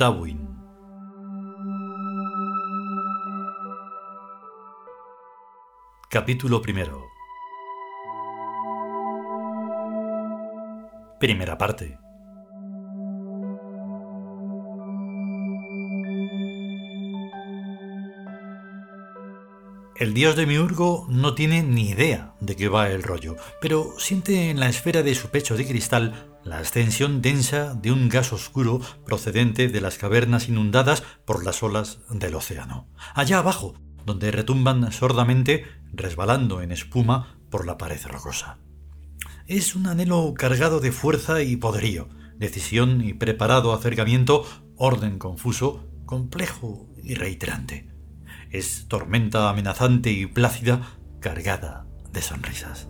Tawin. Capítulo primero. Primera parte. El dios de Miurgo no tiene ni idea de qué va el rollo, pero siente en la esfera de su pecho de cristal la ascensión densa de un gas oscuro procedente de las cavernas inundadas por las olas del océano. Allá abajo, donde retumban sordamente, resbalando en espuma por la pared rocosa. Es un anhelo cargado de fuerza y poderío, decisión y preparado acercamiento, orden confuso, complejo y reiterante es tormenta amenazante y plácida cargada de sonrisas.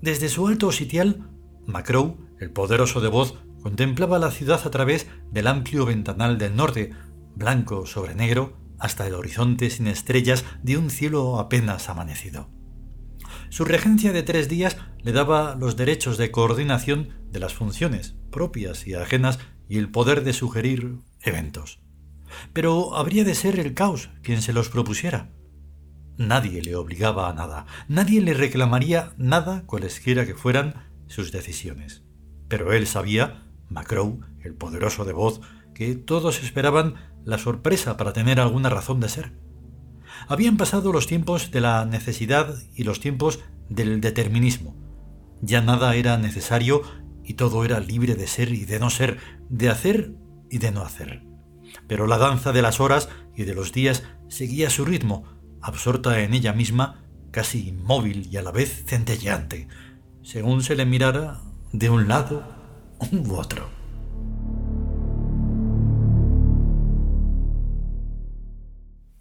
Desde su alto sitial, Macrow, el poderoso de voz, contemplaba la ciudad a través del amplio ventanal del norte, blanco sobre negro, hasta el horizonte sin estrellas de un cielo apenas amanecido. Su regencia de tres días le daba los derechos de coordinación de las funciones propias y ajenas y el poder de sugerir eventos. Pero habría de ser el caos quien se los propusiera. Nadie le obligaba a nada, nadie le reclamaría nada cualesquiera que fueran sus decisiones. Pero él sabía, Macrow, el poderoso de voz, que todos esperaban la sorpresa para tener alguna razón de ser. Habían pasado los tiempos de la necesidad y los tiempos del determinismo. Ya nada era necesario y todo era libre de ser y de no ser, de hacer y de no hacer pero la danza de las horas y de los días seguía su ritmo, absorta en ella misma, casi inmóvil y a la vez centelleante, según se le mirara de un lado u otro.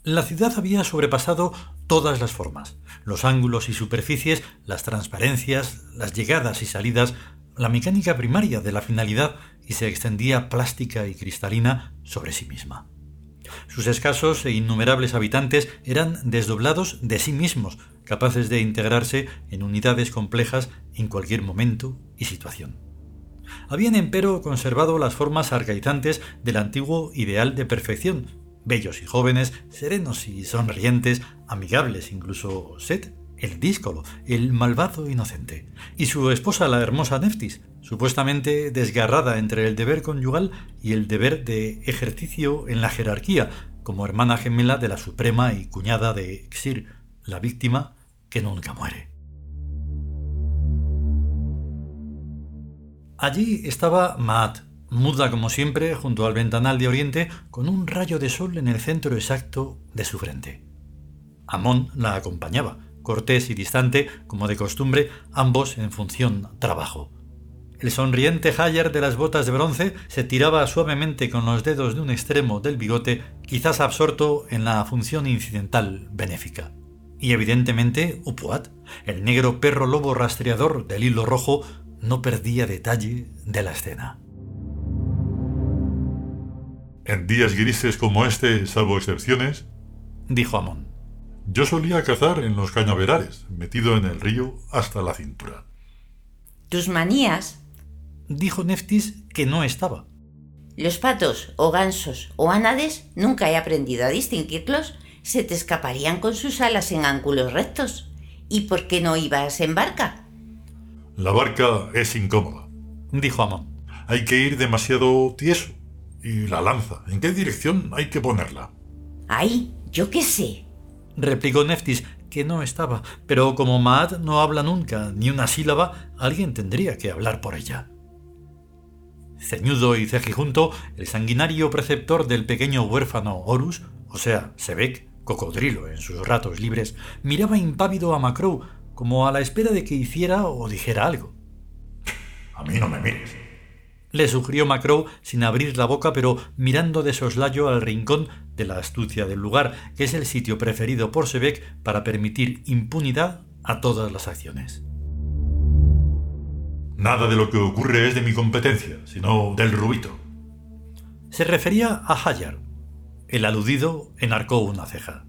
La ciudad había sobrepasado todas las formas, los ángulos y superficies, las transparencias, las llegadas y salidas, la mecánica primaria de la finalidad y se extendía plástica y cristalina sobre sí misma. Sus escasos e innumerables habitantes eran desdoblados de sí mismos, capaces de integrarse en unidades complejas en cualquier momento y situación. Habían empero conservado las formas arcaizantes del antiguo ideal de perfección, bellos y jóvenes, serenos y sonrientes, amigables incluso Set el díscolo, el malvado inocente, y su esposa la hermosa Neftis, supuestamente desgarrada entre el deber conyugal y el deber de ejercicio en la jerarquía, como hermana gemela de la suprema y cuñada de Xir, la víctima que nunca muere. Allí estaba Maat, muda como siempre, junto al ventanal de oriente, con un rayo de sol en el centro exacto de su frente. Amón la acompañaba, cortés y distante, como de costumbre, ambos en función trabajo. El sonriente Hayer de las botas de bronce se tiraba suavemente con los dedos de un extremo del bigote, quizás absorto en la función incidental benéfica. Y evidentemente Upuat, el negro perro lobo rastreador del hilo rojo, no perdía detalle de la escena. En días grises como este, salvo excepciones, dijo Amón, yo solía cazar en los cañaverales, metido en el río hasta la cintura. ¿Tus manías? Dijo Neftis que no estaba. Los patos, o gansos, o ánades, nunca he aprendido a distinguirlos, se te escaparían con sus alas en ángulos rectos. ¿Y por qué no ibas en barca? La barca es incómoda, dijo Amon. Hay que ir demasiado tieso. ¿Y la lanza? ¿En qué dirección hay que ponerla? Ay, yo qué sé, replicó Neftis, que no estaba, pero como Maat no habla nunca ni una sílaba, alguien tendría que hablar por ella. Ceñudo y cejijunto, el sanguinario preceptor del pequeño huérfano Horus, o sea, Sebek, cocodrilo en sus ratos libres, miraba impávido a Macrow, como a la espera de que hiciera o dijera algo. A mí no me mires, le sugirió Macrow sin abrir la boca, pero mirando de soslayo al rincón de la astucia del lugar, que es el sitio preferido por Sebek para permitir impunidad a todas las acciones. Nada de lo que ocurre es de mi competencia, sino del rubito. Se refería a Hayar. El aludido enarcó una ceja.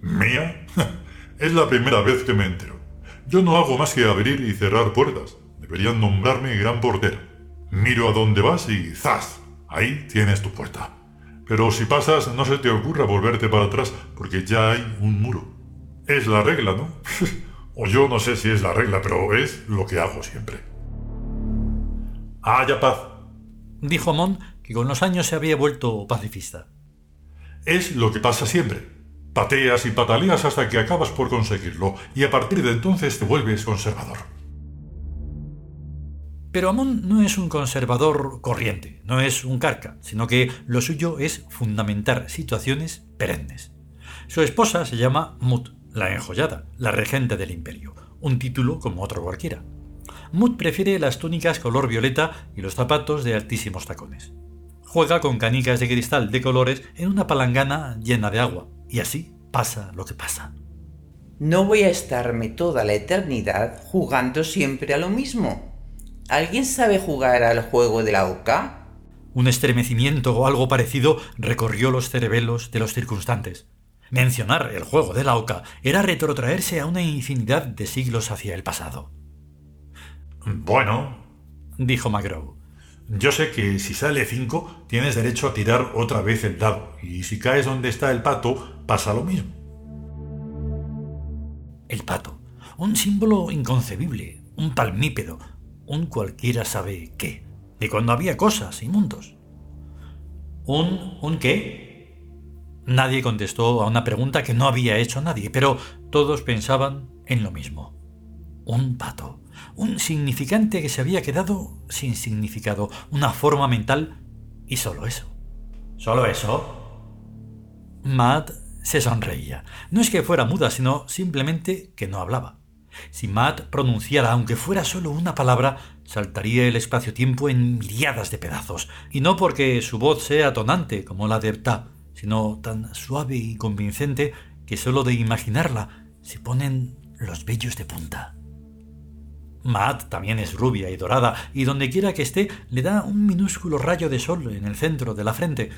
¿Mía? es la primera vez que me entero. Yo no hago más que abrir y cerrar puertas. Deberían nombrarme gran portero. Miro a dónde vas y ¡zas! Ahí tienes tu puerta. Pero si pasas, no se te ocurra volverte para atrás, porque ya hay un muro. Es la regla, ¿no? o yo no sé si es la regla, pero es lo que hago siempre. Haya paz, dijo Amon, que con los años se había vuelto pacifista. Es lo que pasa siempre. Pateas y pataleas hasta que acabas por conseguirlo, y a partir de entonces te vuelves conservador. Pero Amon no es un conservador corriente, no es un carca, sino que lo suyo es fundamentar situaciones perennes. Su esposa se llama Mut, la enjollada, la regente del imperio, un título como otro cualquiera. Mut prefiere las túnicas color violeta y los zapatos de altísimos tacones. Juega con canicas de cristal de colores en una palangana llena de agua, y así pasa lo que pasa. No voy a estarme toda la eternidad jugando siempre a lo mismo, ¿Alguien sabe jugar al juego de la oca? Un estremecimiento o algo parecido recorrió los cerebelos de los circunstantes. Mencionar el juego de la oca era retrotraerse a una infinidad de siglos hacia el pasado. Bueno, dijo McGraw. Yo sé que si sale 5 tienes derecho a tirar otra vez el dado, y si caes donde está el pato, pasa lo mismo. El pato, un símbolo inconcebible, un palmípedo, un cualquiera sabe qué, de cuando había cosas y mundos. ¿Un, un qué? Nadie contestó a una pregunta que no había hecho nadie, pero todos pensaban en lo mismo. Un pato, un significante que se había quedado sin significado, una forma mental y solo eso. ¿Solo eso? Matt se sonreía. No es que fuera muda, sino simplemente que no hablaba. Si Matt pronunciara, aunque fuera solo una palabra, saltaría el espacio-tiempo en miriadas de pedazos, y no porque su voz sea tonante como la de Ptah, sino tan suave y convincente que solo de imaginarla se ponen los vellos de punta. Matt también es rubia y dorada, y donde quiera que esté le da un minúsculo rayo de sol en el centro de la frente.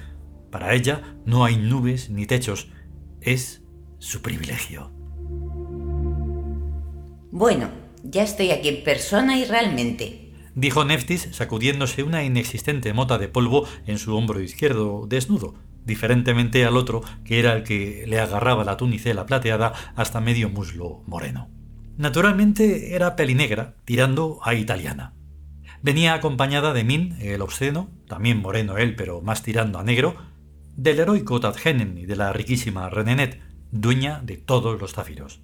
Para ella no hay nubes ni techos, es su privilegio. Bueno, ya estoy aquí en persona y realmente. Dijo Neftis sacudiéndose una inexistente mota de polvo en su hombro izquierdo desnudo, diferentemente al otro que era el que le agarraba la tunicela plateada hasta medio muslo moreno. Naturalmente era pelinegra, tirando a italiana. Venía acompañada de Min, el obsceno, también moreno él, pero más tirando a negro, del heroico Tadgenen y de la riquísima Renenet, dueña de todos los zafiros.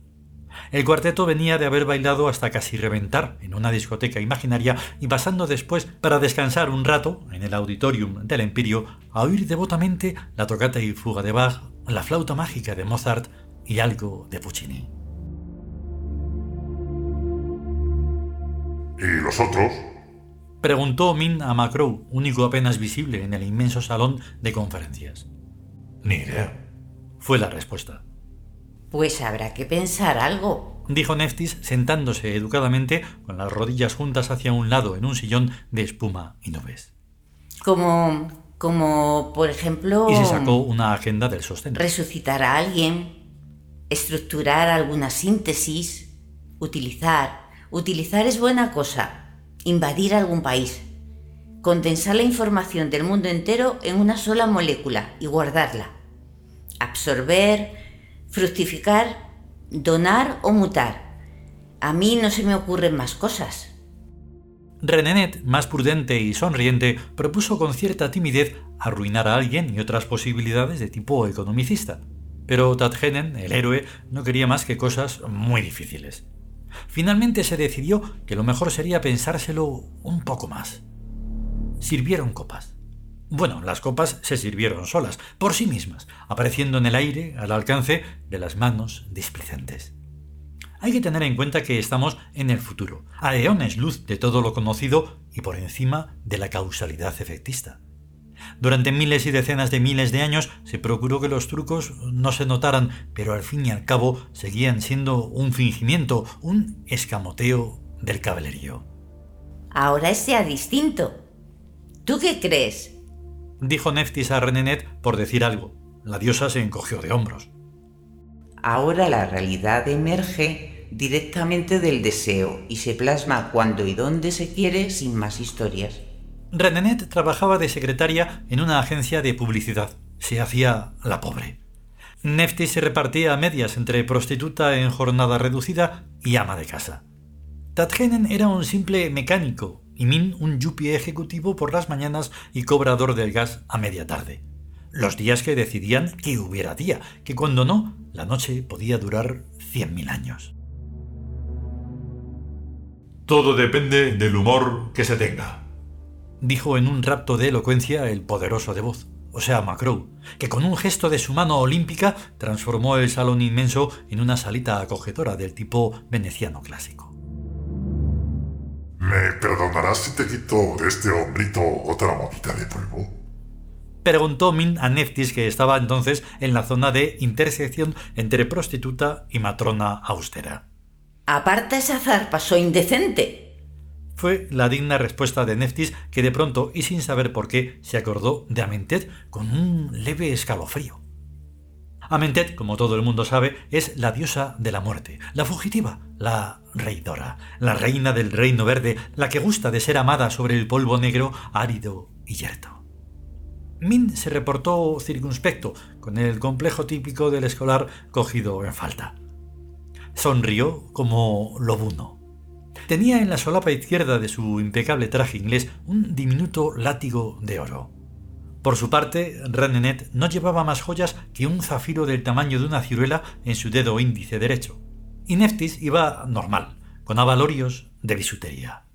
El cuarteto venía de haber bailado hasta casi reventar en una discoteca imaginaria y pasando después para descansar un rato en el auditorium del Empirio a oír devotamente la tocata y fuga de Bach, la flauta mágica de Mozart y algo de Puccini. ¿Y los otros? Preguntó Min a Macrow, único apenas visible en el inmenso salón de conferencias. Ni idea. Fue la respuesta. Pues habrá que pensar algo, dijo Neftis sentándose educadamente con las rodillas juntas hacia un lado en un sillón de espuma y nubes. Como, como, por ejemplo... Y se sacó una agenda del sostén. Resucitar a alguien, estructurar alguna síntesis, utilizar. Utilizar es buena cosa. Invadir algún país. Condensar la información del mundo entero en una sola molécula y guardarla. Absorber, fructificar, donar o mutar. A mí no se me ocurren más cosas. Renenet, más prudente y sonriente, propuso con cierta timidez arruinar a alguien y otras posibilidades de tipo economicista. Pero Tadgenen, el héroe, no quería más que cosas muy difíciles. Finalmente se decidió que lo mejor sería pensárselo un poco más. Sirvieron copas. Bueno, las copas se sirvieron solas, por sí mismas, apareciendo en el aire al alcance de las manos displicentes. Hay que tener en cuenta que estamos en el futuro, a eones luz de todo lo conocido y por encima de la causalidad efectista. Durante miles y decenas de miles de años se procuró que los trucos no se notaran, pero al fin y al cabo seguían siendo un fingimiento, un escamoteo del caballerío. Ahora es sea distinto. ¿Tú qué crees? dijo Neftis a Renenet por decir algo. La diosa se encogió de hombros. Ahora la realidad emerge directamente del deseo y se plasma cuando y donde se quiere sin más historias. Renenet trabajaba de secretaria en una agencia de publicidad. Se hacía la pobre. Nefti se repartía a medias entre prostituta en jornada reducida y ama de casa. Tatgenen era un simple mecánico y Min un yuppie ejecutivo por las mañanas y cobrador del gas a media tarde. Los días que decidían que hubiera día, que cuando no, la noche podía durar cien mil años. Todo depende del humor que se tenga, dijo en un rapto de elocuencia el poderoso de voz, o sea, Macrow, que con un gesto de su mano olímpica transformó el salón inmenso en una salita acogedora del tipo veneciano clásico. ¿Me perdonarás si te quito de este hombrito otra monita de polvo? Preguntó Min a Neftis, que estaba entonces en la zona de intersección entre prostituta y matrona austera. Aparta esa zarpa, soy indecente. Fue la digna respuesta de Neftis, que de pronto y sin saber por qué se acordó de Amentet con un leve escalofrío. Amentet, como todo el mundo sabe, es la diosa de la muerte, la fugitiva, la reidora, la reina del reino verde, la que gusta de ser amada sobre el polvo negro, árido y yerto. Min se reportó circunspecto, con el complejo típico del escolar cogido en falta. Sonrió como lobuno. Tenía en la solapa izquierda de su impecable traje inglés un diminuto látigo de oro. Por su parte, Renenet no llevaba más joyas que un zafiro del tamaño de una ciruela en su dedo índice derecho. Y Neftis iba normal, con avalorios de bisutería.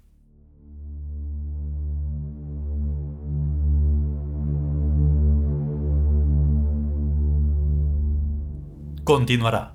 Continuará.